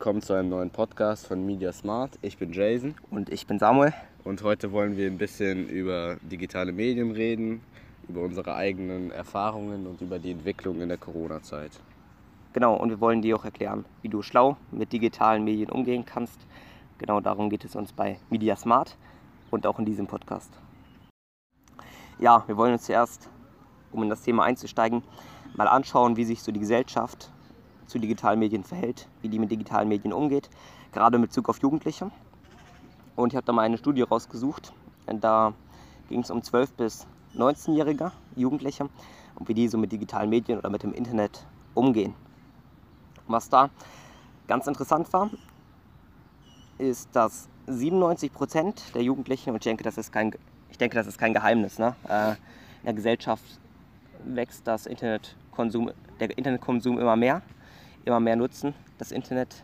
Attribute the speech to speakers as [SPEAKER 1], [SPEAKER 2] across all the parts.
[SPEAKER 1] willkommen zu einem neuen Podcast von Media Smart. Ich bin Jason
[SPEAKER 2] Und ich bin Samuel.
[SPEAKER 1] und heute wollen wir ein bisschen über digitale Medien reden, über unsere eigenen Erfahrungen und über die Entwicklung in der Corona-Zeit.
[SPEAKER 2] Genau, und wir wollen dir auch erklären, wie du schlau mit digitalen Medien umgehen kannst. Genau darum geht es uns bei Media Smart und auch in diesem Podcast. Ja, wir wollen uns zuerst, um in das Thema einzusteigen, mal anschauen, wie sich so die Gesellschaft zu digitalen Medien verhält, wie die mit digitalen Medien umgeht, gerade in Bezug auf Jugendliche. Und ich habe da mal eine Studie rausgesucht. Da ging es um 12- bis 19-jährige Jugendliche und wie die so mit digitalen Medien oder mit dem Internet umgehen. Was da ganz interessant war, ist, dass 97% der Jugendlichen, und ich denke, das ist kein, ich denke, das ist kein Geheimnis, ne? äh, in der Gesellschaft wächst das Internetkonsum, der Internetkonsum immer mehr, immer mehr nutzen das Internet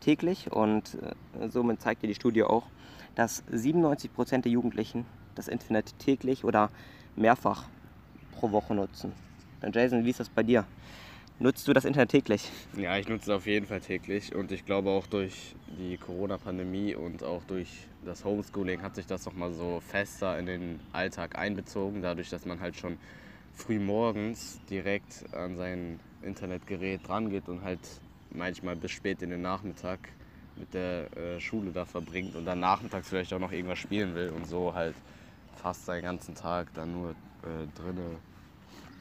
[SPEAKER 2] täglich und äh, somit zeigt dir die Studie auch, dass 97% der Jugendlichen das Internet täglich oder mehrfach pro Woche nutzen. Dann Jason, wie ist das bei dir? Nutzt du das Internet täglich?
[SPEAKER 1] Ja, ich nutze es auf jeden Fall täglich und ich glaube auch durch die Corona-Pandemie und auch durch das Homeschooling hat sich das nochmal so fester in den Alltag einbezogen, dadurch, dass man halt schon früh morgens direkt an sein Internetgerät drangeht und halt manchmal bis spät in den Nachmittag mit der äh, Schule da verbringt und dann nachmittags vielleicht auch noch irgendwas spielen will und so halt fast seinen ganzen Tag dann nur äh, drinne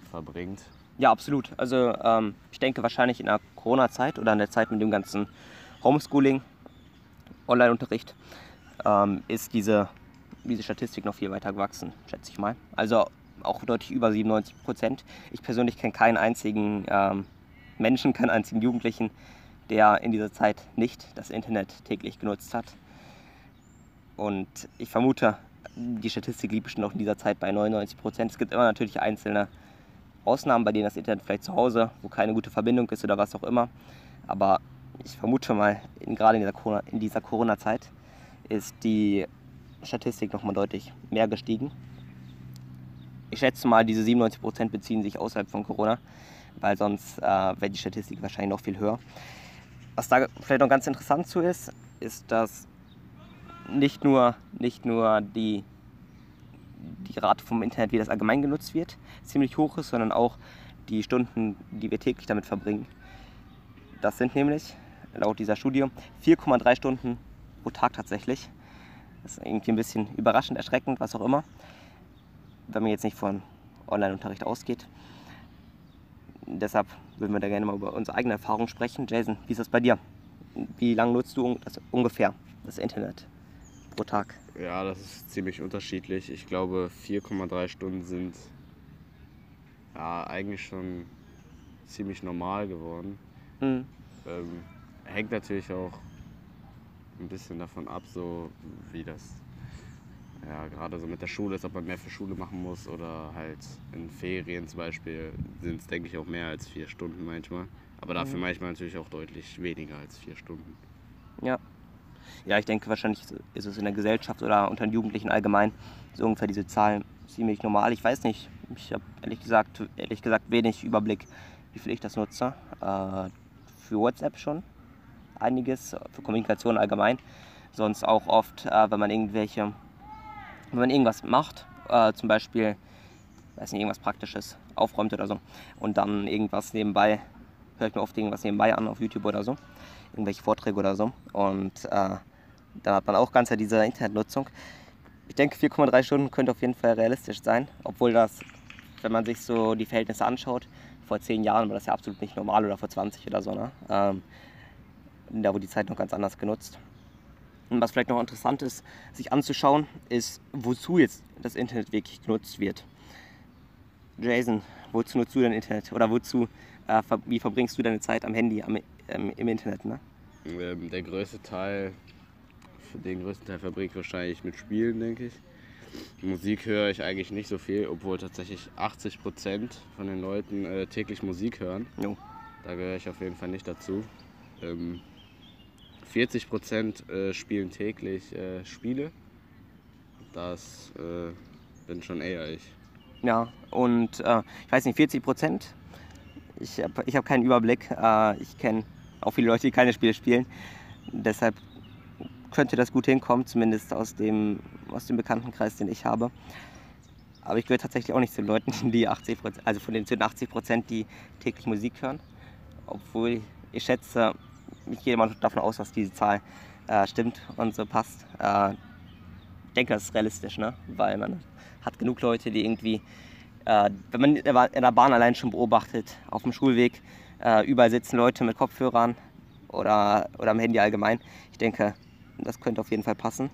[SPEAKER 1] verbringt.
[SPEAKER 2] Ja, absolut. Also ähm, ich denke wahrscheinlich in der Corona-Zeit oder in der Zeit mit dem ganzen Homeschooling, Online-Unterricht, ähm, ist diese, diese Statistik noch viel weiter gewachsen, schätze ich mal. Also auch deutlich über 97 Prozent. Ich persönlich kenne keinen einzigen ähm, Menschen, keinen einzigen Jugendlichen, der in dieser Zeit nicht das Internet täglich genutzt hat. Und ich vermute, die Statistik liegt bestimmt auch in dieser Zeit bei 99 Prozent. Es gibt immer natürlich einzelne Ausnahmen, bei denen das Internet vielleicht zu Hause, wo keine gute Verbindung ist oder was auch immer. Aber ich vermute mal, in, gerade in dieser Corona- in dieser Corona-Zeit ist die Statistik nochmal deutlich mehr gestiegen. Ich schätze mal, diese 97% beziehen sich außerhalb von Corona, weil sonst äh, wäre die Statistik wahrscheinlich noch viel höher. Was da vielleicht noch ganz interessant zu ist, ist, dass nicht nur, nicht nur die, die Rate vom Internet, wie das allgemein genutzt wird, ziemlich hoch ist, sondern auch die Stunden, die wir täglich damit verbringen. Das sind nämlich, laut dieser Studie, 4,3 Stunden pro Tag tatsächlich. Das ist irgendwie ein bisschen überraschend, erschreckend, was auch immer, wenn man jetzt nicht von Online-Unterricht ausgeht. Deshalb würden wir da gerne mal über unsere eigene Erfahrung sprechen. Jason, wie ist das bei dir? Wie lange nutzt du das ungefähr das Internet pro Tag?
[SPEAKER 1] Ja, das ist ziemlich unterschiedlich. Ich glaube, 4,3 Stunden sind ja eigentlich schon ziemlich normal geworden.
[SPEAKER 2] Mhm.
[SPEAKER 1] Ähm, hängt natürlich auch ein bisschen davon ab, so wie das ja, gerade so mit der Schule ist, ob man mehr für Schule machen muss oder halt in Ferien zum Beispiel sind es, denke ich, auch mehr als vier Stunden manchmal. Aber dafür
[SPEAKER 2] Mhm.
[SPEAKER 1] manchmal natürlich auch deutlich weniger als vier Stunden.
[SPEAKER 2] Ja. Ja, ich denke, wahrscheinlich ist es in der Gesellschaft oder unter den Jugendlichen allgemein so ungefähr diese Zahlen ziemlich normal. Ich weiß nicht, ich habe ehrlich gesagt, ehrlich gesagt wenig Überblick, wie viel ich das nutze. Äh, für WhatsApp schon einiges, für Kommunikation allgemein. Sonst auch oft, äh, wenn man irgendwelche, wenn man irgendwas macht, äh, zum Beispiel, weiß nicht, irgendwas Praktisches aufräumt oder so und dann irgendwas nebenbei, höre ich mir oft irgendwas nebenbei an auf YouTube oder so irgendwelche Vorträge oder so. Und äh, dann hat man auch ganz diese Internetnutzung. Ich denke, 4,3 Stunden könnte auf jeden Fall realistisch sein, obwohl das, wenn man sich so die Verhältnisse anschaut, vor 10 Jahren war das ja absolut nicht normal oder vor 20 oder so. Ne? Ähm, da wurde die Zeit noch ganz anders genutzt. Und was vielleicht noch interessant ist, sich anzuschauen, ist, wozu jetzt das Internet wirklich genutzt wird. Jason, wozu nutzt du dein Internet? Oder wozu, äh, wie verbringst du deine Zeit am Handy, am, ähm, im Internet? Ne?
[SPEAKER 1] Ähm, der größte Teil, für den größten Teil verbringe ich wahrscheinlich mit Spielen, denke ich. Musik höre ich eigentlich nicht so viel, obwohl tatsächlich 80% von den Leuten äh, täglich Musik hören.
[SPEAKER 2] Jo.
[SPEAKER 1] Da gehöre ich auf jeden Fall nicht dazu. Ähm, 40% äh, spielen täglich äh, Spiele. Das äh, bin schon eher ich.
[SPEAKER 2] Ja, und äh, ich weiß nicht, 40 Prozent. Ich habe ich hab keinen Überblick. Äh, ich kenne auch viele Leute, die keine Spiele spielen. Deshalb könnte das gut hinkommen, zumindest aus dem, aus dem Bekanntenkreis, den ich habe. Aber ich gehöre tatsächlich auch nicht zu den Leuten, die 80 also von den 80 Prozent, die täglich Musik hören. Obwohl ich schätze, ich gehe mal davon aus, dass diese Zahl äh, stimmt und so passt. Äh, ich denke, das ist realistisch, ne? weil man hat genug Leute, die irgendwie, äh, wenn man in der Bahn allein schon beobachtet, auf dem Schulweg, äh, überall sitzen Leute mit Kopfhörern oder, oder am Handy allgemein. Ich denke, das könnte auf jeden Fall passen.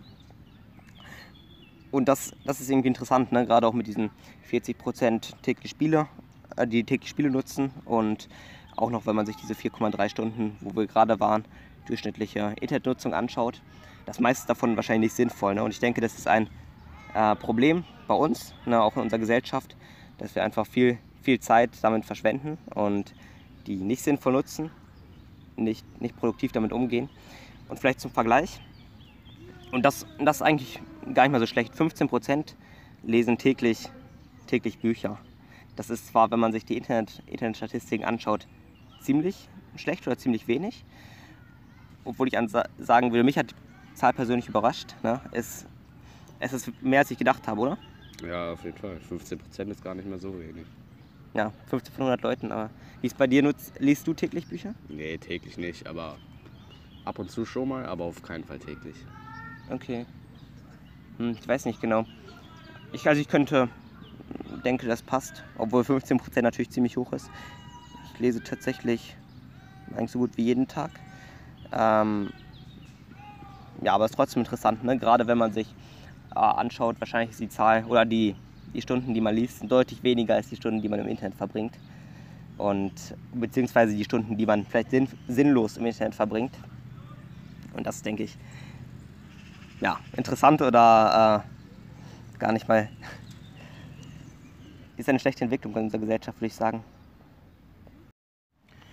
[SPEAKER 2] Und das, das ist irgendwie interessant, ne? gerade auch mit diesen 40% täglich Spiele, äh, die täglich Spiele nutzen und auch noch, wenn man sich diese 4,3 Stunden, wo wir gerade waren, durchschnittliche Internetnutzung anschaut. Das meiste davon wahrscheinlich nicht sinnvoll. Ne? Und ich denke, das ist ein äh, Problem bei uns, ne? auch in unserer Gesellschaft, dass wir einfach viel, viel Zeit damit verschwenden und die nicht sinnvoll nutzen, nicht, nicht produktiv damit umgehen. Und vielleicht zum Vergleich, und das, das ist eigentlich gar nicht mal so schlecht. 15% lesen täglich, täglich Bücher. Das ist zwar, wenn man sich die Internet, Internetstatistiken anschaut, ziemlich schlecht oder ziemlich wenig. Obwohl ich sagen würde, mich hat die Zahl persönlich überrascht. Ne? Es, es ist mehr, als ich gedacht habe, oder?
[SPEAKER 1] Ja, auf jeden Fall. 15% ist gar nicht mehr so wenig.
[SPEAKER 2] Ja, 15 von 100 Leuten. Aber wie bei dir? Nutzt, liest du täglich Bücher?
[SPEAKER 1] Nee, täglich nicht. Aber ab und zu schon mal, aber auf keinen Fall täglich.
[SPEAKER 2] Okay. Hm, ich weiß nicht genau. Ich, also ich könnte, denke, das passt, obwohl 15% natürlich ziemlich hoch ist. Ich lese tatsächlich eigentlich so gut wie jeden Tag. Ähm, ja, aber es ist trotzdem interessant, ne? gerade wenn man sich äh, anschaut, wahrscheinlich ist die Zahl oder die, die Stunden, die man liest, deutlich weniger als die Stunden, die man im Internet verbringt. Und beziehungsweise die Stunden, die man vielleicht sinn, sinnlos im Internet verbringt. Und das denke ich, ja, interessant oder äh, gar nicht mal. Ist eine schlechte Entwicklung in unserer Gesellschaft, würde ich sagen.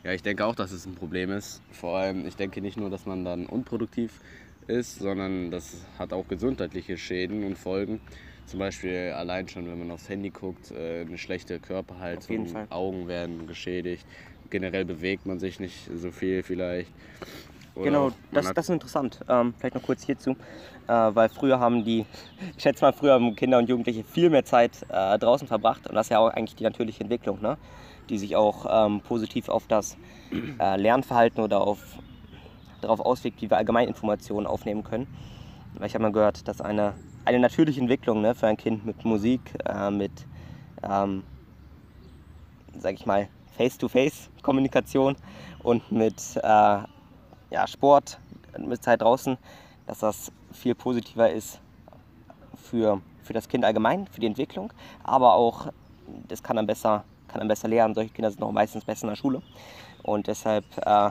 [SPEAKER 1] Ja, ich denke auch, dass es ein Problem ist. Vor allem, ich denke nicht nur, dass man dann unproduktiv ist, sondern das hat auch gesundheitliche Schäden und Folgen. Zum Beispiel allein schon, wenn man aufs Handy guckt, äh, eine schlechte Körperhaltung, Augen werden geschädigt. Generell bewegt man sich nicht so viel vielleicht.
[SPEAKER 2] Oder genau, das, das ist interessant. Ähm, vielleicht noch kurz hierzu, äh, weil früher haben die, ich schätze mal, früher haben Kinder und Jugendliche viel mehr Zeit äh, draußen verbracht und das ist ja auch eigentlich die natürliche Entwicklung, ne? Die sich auch ähm, positiv auf das äh, Lernverhalten oder auf, darauf auswirkt, wie wir allgemein Informationen aufnehmen können. Weil ich habe mal gehört, dass eine, eine natürliche Entwicklung ne, für ein Kind mit Musik, äh, mit, ähm, sag ich mal, Face-to-Face-Kommunikation und mit äh, ja, Sport, mit Zeit draußen, dass das viel positiver ist für, für das Kind allgemein, für die Entwicklung, aber auch, das kann dann besser, kann dann besser lernen. Solche Kinder sind auch meistens besser in der Schule. Und deshalb, äh,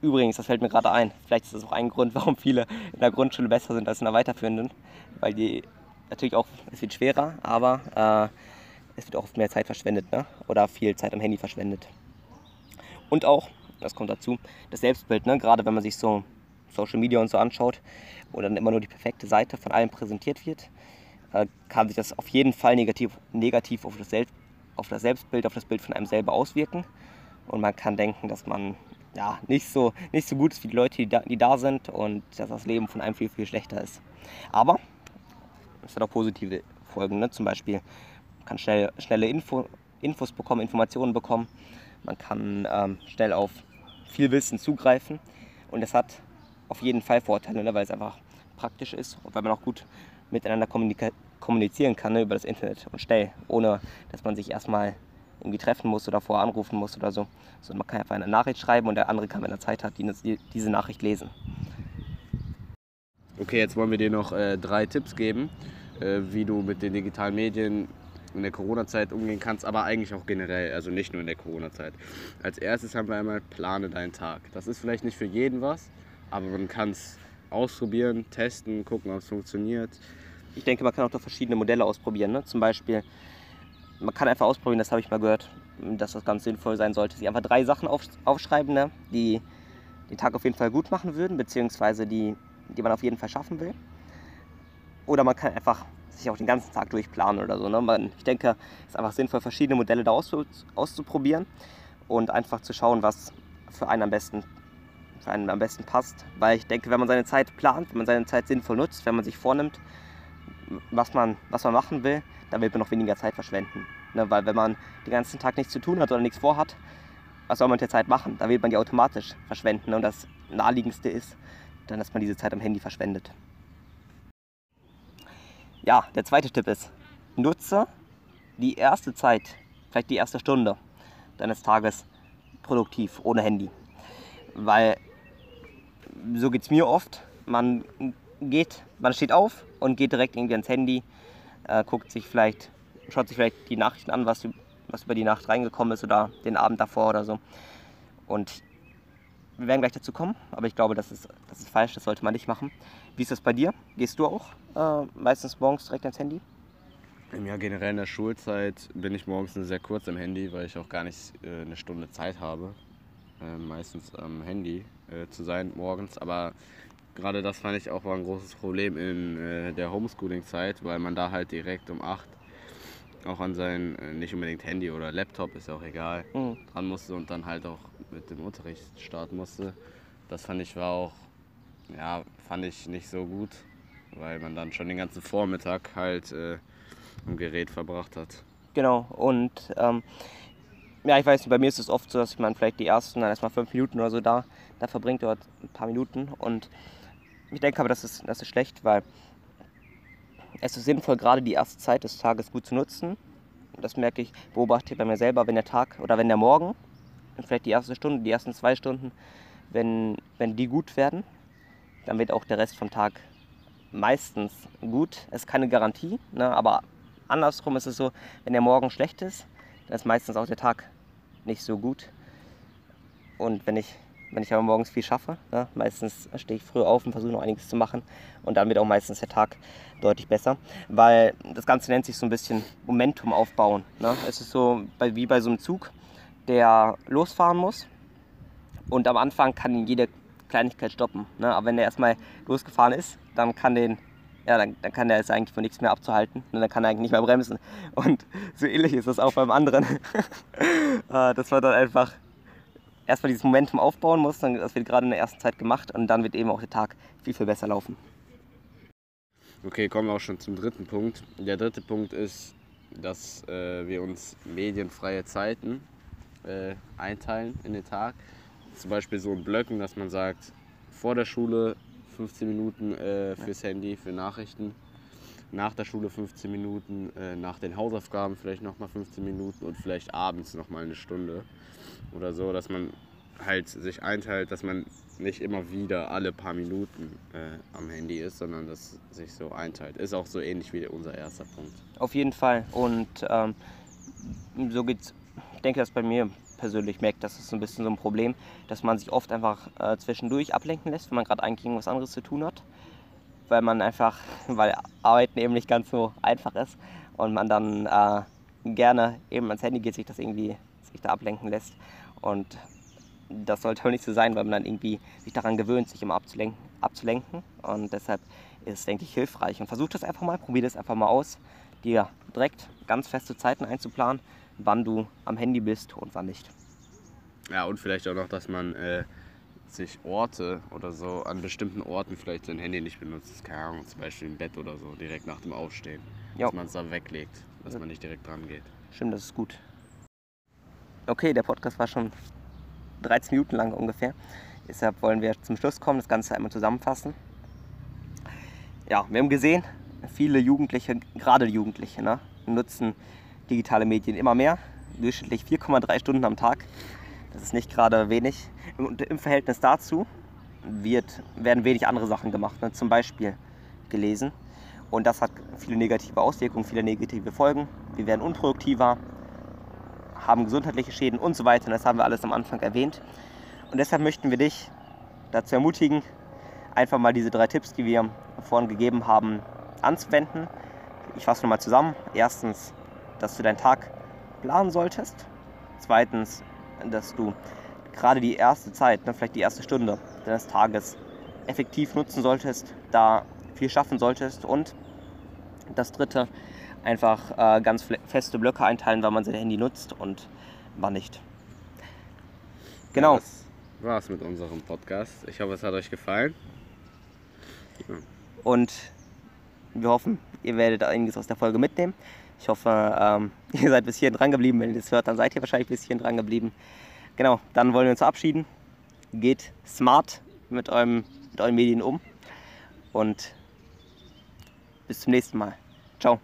[SPEAKER 2] übrigens, das fällt mir gerade ein, vielleicht ist das auch ein Grund, warum viele in der Grundschule besser sind als in der weiterführenden, weil die natürlich auch, es wird schwerer, aber äh, es wird auch oft mehr Zeit verschwendet ne? oder viel Zeit am Handy verschwendet. Und auch, das kommt dazu. Das Selbstbild, ne? gerade wenn man sich so Social Media und so anschaut, wo dann immer nur die perfekte Seite von allen präsentiert wird, äh, kann sich das auf jeden Fall negativ, negativ auf, das Selbst, auf das Selbstbild, auf das Bild von einem selber auswirken. Und man kann denken, dass man ja, nicht, so, nicht so gut ist wie die Leute, die da, die da sind und dass das Leben von einem viel, viel schlechter ist. Aber es hat auch positive Folgen. Ne? Zum Beispiel man kann schnell, schnelle Info, Infos bekommen, Informationen bekommen. Man kann ähm, schnell auf viel Wissen zugreifen. Und das hat auf jeden Fall Vorteile, ne, weil es einfach praktisch ist und weil man auch gut miteinander kommunizieren kann ne, über das Internet und schnell, ohne dass man sich erstmal irgendwie treffen muss oder vorher anrufen muss oder so. Sondern man kann einfach eine Nachricht schreiben und der andere kann, wenn er Zeit hat, die, diese Nachricht lesen.
[SPEAKER 1] Okay, jetzt wollen wir dir noch äh, drei Tipps geben, äh, wie du mit den digitalen Medien in der Corona-Zeit umgehen kannst, aber eigentlich auch generell, also nicht nur in der Corona-Zeit. Als erstes haben wir einmal, plane deinen Tag. Das ist vielleicht nicht für jeden was, aber man kann es ausprobieren, testen, gucken, ob es funktioniert.
[SPEAKER 2] Ich denke, man kann auch da verschiedene Modelle ausprobieren. Ne? Zum Beispiel, man kann einfach ausprobieren, das habe ich mal gehört, dass das ganz sinnvoll sein sollte, sich einfach drei Sachen auf, aufschreiben, ne? die den Tag auf jeden Fall gut machen würden, beziehungsweise die, die man auf jeden Fall schaffen will. Oder man kann einfach sich auch den ganzen Tag durchplanen oder so. Ne? Man, ich denke, es ist einfach sinnvoll, verschiedene Modelle da auszuprobieren und einfach zu schauen, was für einen am besten für einen am besten passt. Weil ich denke, wenn man seine Zeit plant, wenn man seine Zeit sinnvoll nutzt, wenn man sich vornimmt, was man, was man machen will, dann wird man noch weniger Zeit verschwenden. Ne? Weil wenn man den ganzen Tag nichts zu tun hat oder nichts vorhat, was soll man mit der Zeit machen? Da wird man die automatisch verschwenden. Und das naheliegendste ist, dann, dass man diese Zeit am Handy verschwendet. Ja, der zweite Tipp ist, nutze die erste Zeit, vielleicht die erste Stunde deines Tages produktiv, ohne Handy. Weil so geht es mir oft. Man geht, man steht auf und geht direkt irgendwie ans Handy, äh, guckt sich vielleicht, schaut sich vielleicht die Nachrichten an, was, was über die Nacht reingekommen ist oder den Abend davor oder so. Und wir werden gleich dazu kommen, aber ich glaube, das ist, das ist falsch, das sollte man nicht machen. Wie ist das bei dir? Gehst du auch äh, meistens morgens direkt ans Handy?
[SPEAKER 1] Ja, generell in der Schulzeit bin ich morgens nur sehr kurz am Handy, weil ich auch gar nicht äh, eine Stunde Zeit habe, äh, meistens am Handy äh, zu sein morgens. Aber gerade das fand ich auch war ein großes Problem in äh, der Homeschooling-Zeit, weil man da halt direkt um 8 auch an sein, äh, nicht unbedingt Handy oder Laptop, ist ja auch egal, mhm. dran musste und dann halt auch mit dem Unterricht starten musste. Das fand ich war auch, ja, fand ich nicht so gut, weil man dann schon den ganzen Vormittag halt äh, am Gerät verbracht hat.
[SPEAKER 2] Genau, und ähm, ja, ich weiß nicht, bei mir ist es oft so, dass man vielleicht die ersten dann erstmal fünf Minuten oder so da, da verbringt, oder ein paar Minuten. Und ich denke aber, das ist, das ist schlecht, weil es ist sinnvoll, gerade die erste Zeit des Tages gut zu nutzen. Das merke ich, beobachte ich bei mir selber, wenn der Tag oder wenn der Morgen, vielleicht die erste Stunde, die ersten zwei Stunden, wenn, wenn die gut werden, dann wird auch der Rest vom Tag meistens gut. Es ist keine Garantie, ne, aber andersrum ist es so, wenn der Morgen schlecht ist, dann ist meistens auch der Tag nicht so gut. Und wenn ich wenn ich aber morgens viel schaffe. Ne? Meistens stehe ich früh auf und versuche noch einiges zu machen. Und dann wird auch meistens der Tag deutlich besser. Weil das Ganze nennt sich so ein bisschen Momentum aufbauen. Ne? Es ist so wie bei so einem Zug, der losfahren muss. Und am Anfang kann ihn jede Kleinigkeit stoppen. Ne? Aber wenn der erstmal losgefahren ist, dann kann den ja, dann, dann kann der es eigentlich von nichts mehr abzuhalten. Und dann kann er eigentlich nicht mehr bremsen. Und so ähnlich ist das auch beim anderen. Ah, das war dann einfach erstmal dieses Momentum aufbauen muss. Das wird gerade in der ersten Zeit gemacht und dann wird eben auch der Tag viel, viel besser laufen.
[SPEAKER 1] Okay, kommen wir auch schon zum dritten Punkt. Der dritte Punkt ist, dass äh, wir uns medienfreie Zeiten äh, einteilen in den Tag. Zum Beispiel so in Blöcken, dass man sagt, vor der Schule 15 Minuten äh, fürs Handy, für Nachrichten. Nach der Schule 15 Minuten, äh, nach den Hausaufgaben vielleicht nochmal 15 Minuten und vielleicht abends nochmal eine Stunde oder so, dass man halt sich einteilt, dass man nicht immer wieder alle paar Minuten äh, am Handy ist, sondern dass sich so einteilt. Ist auch so ähnlich wie unser erster Punkt.
[SPEAKER 2] Auf jeden Fall. Und ähm, so geht's. Ich denke, dass bei mir persönlich merkt, das ist ein bisschen so ein Problem, dass man sich oft einfach äh, zwischendurch ablenken lässt, wenn man gerade eigentlich irgendwas anderes zu tun hat. Weil man einfach, weil Arbeiten eben nicht ganz so einfach ist und man dann äh, gerne eben ans Handy geht, sich das irgendwie sich da ablenken lässt. Und das sollte auch nicht so sein, weil man dann irgendwie sich daran gewöhnt, sich immer abzulenken. abzulenken. Und deshalb ist es, denke ich, hilfreich. Und versuch das einfach mal, probier das einfach mal aus, dir direkt ganz feste Zeiten einzuplanen, wann du am Handy bist und wann nicht.
[SPEAKER 1] Ja, und vielleicht auch noch, dass man äh, sich Orte oder so an bestimmten Orten vielleicht sein Handy nicht benutzt. Keine Ahnung, zum Beispiel im Bett oder so, direkt nach dem Aufstehen. Jo. Dass man es da weglegt, dass man nicht direkt dran geht.
[SPEAKER 2] Stimmt, das ist gut. Okay, der Podcast war schon 13 Minuten lang ungefähr. Deshalb wollen wir zum Schluss kommen, das Ganze einmal zusammenfassen. Ja, wir haben gesehen, viele Jugendliche, gerade Jugendliche, ne, nutzen digitale Medien immer mehr. Durchschnittlich 4,3 Stunden am Tag. Das ist nicht gerade wenig. Und im Verhältnis dazu wird, werden wenig andere Sachen gemacht, ne, zum Beispiel gelesen. Und das hat viele negative Auswirkungen, viele negative Folgen. Wir werden unproduktiver, haben gesundheitliche Schäden und so weiter. Und das haben wir alles am Anfang erwähnt. Und deshalb möchten wir dich dazu ermutigen, einfach mal diese drei Tipps, die wir vorhin gegeben haben, anzuwenden. Ich fasse nochmal zusammen. Erstens, dass du deinen Tag planen solltest. Zweitens, dass du gerade die erste Zeit, ne, vielleicht die erste Stunde deines Tages effektiv nutzen solltest, da viel schaffen solltest. Und das dritte, einfach äh, ganz feste Blöcke einteilen, wann man sein Handy nutzt und wann nicht. Genau.
[SPEAKER 1] Das war's mit unserem Podcast. Ich hoffe, es hat euch gefallen. Ja.
[SPEAKER 2] Und wir hoffen, ihr werdet einiges aus der Folge mitnehmen. Ich hoffe, ähm, ihr seid bis hierhin dran geblieben. Wenn ihr das hört, dann seid ihr wahrscheinlich bis hierhin dran geblieben. Genau, dann wollen wir uns verabschieden. Geht smart mit, eurem, mit euren Medien um und bis zum nächsten Mal. Ciao.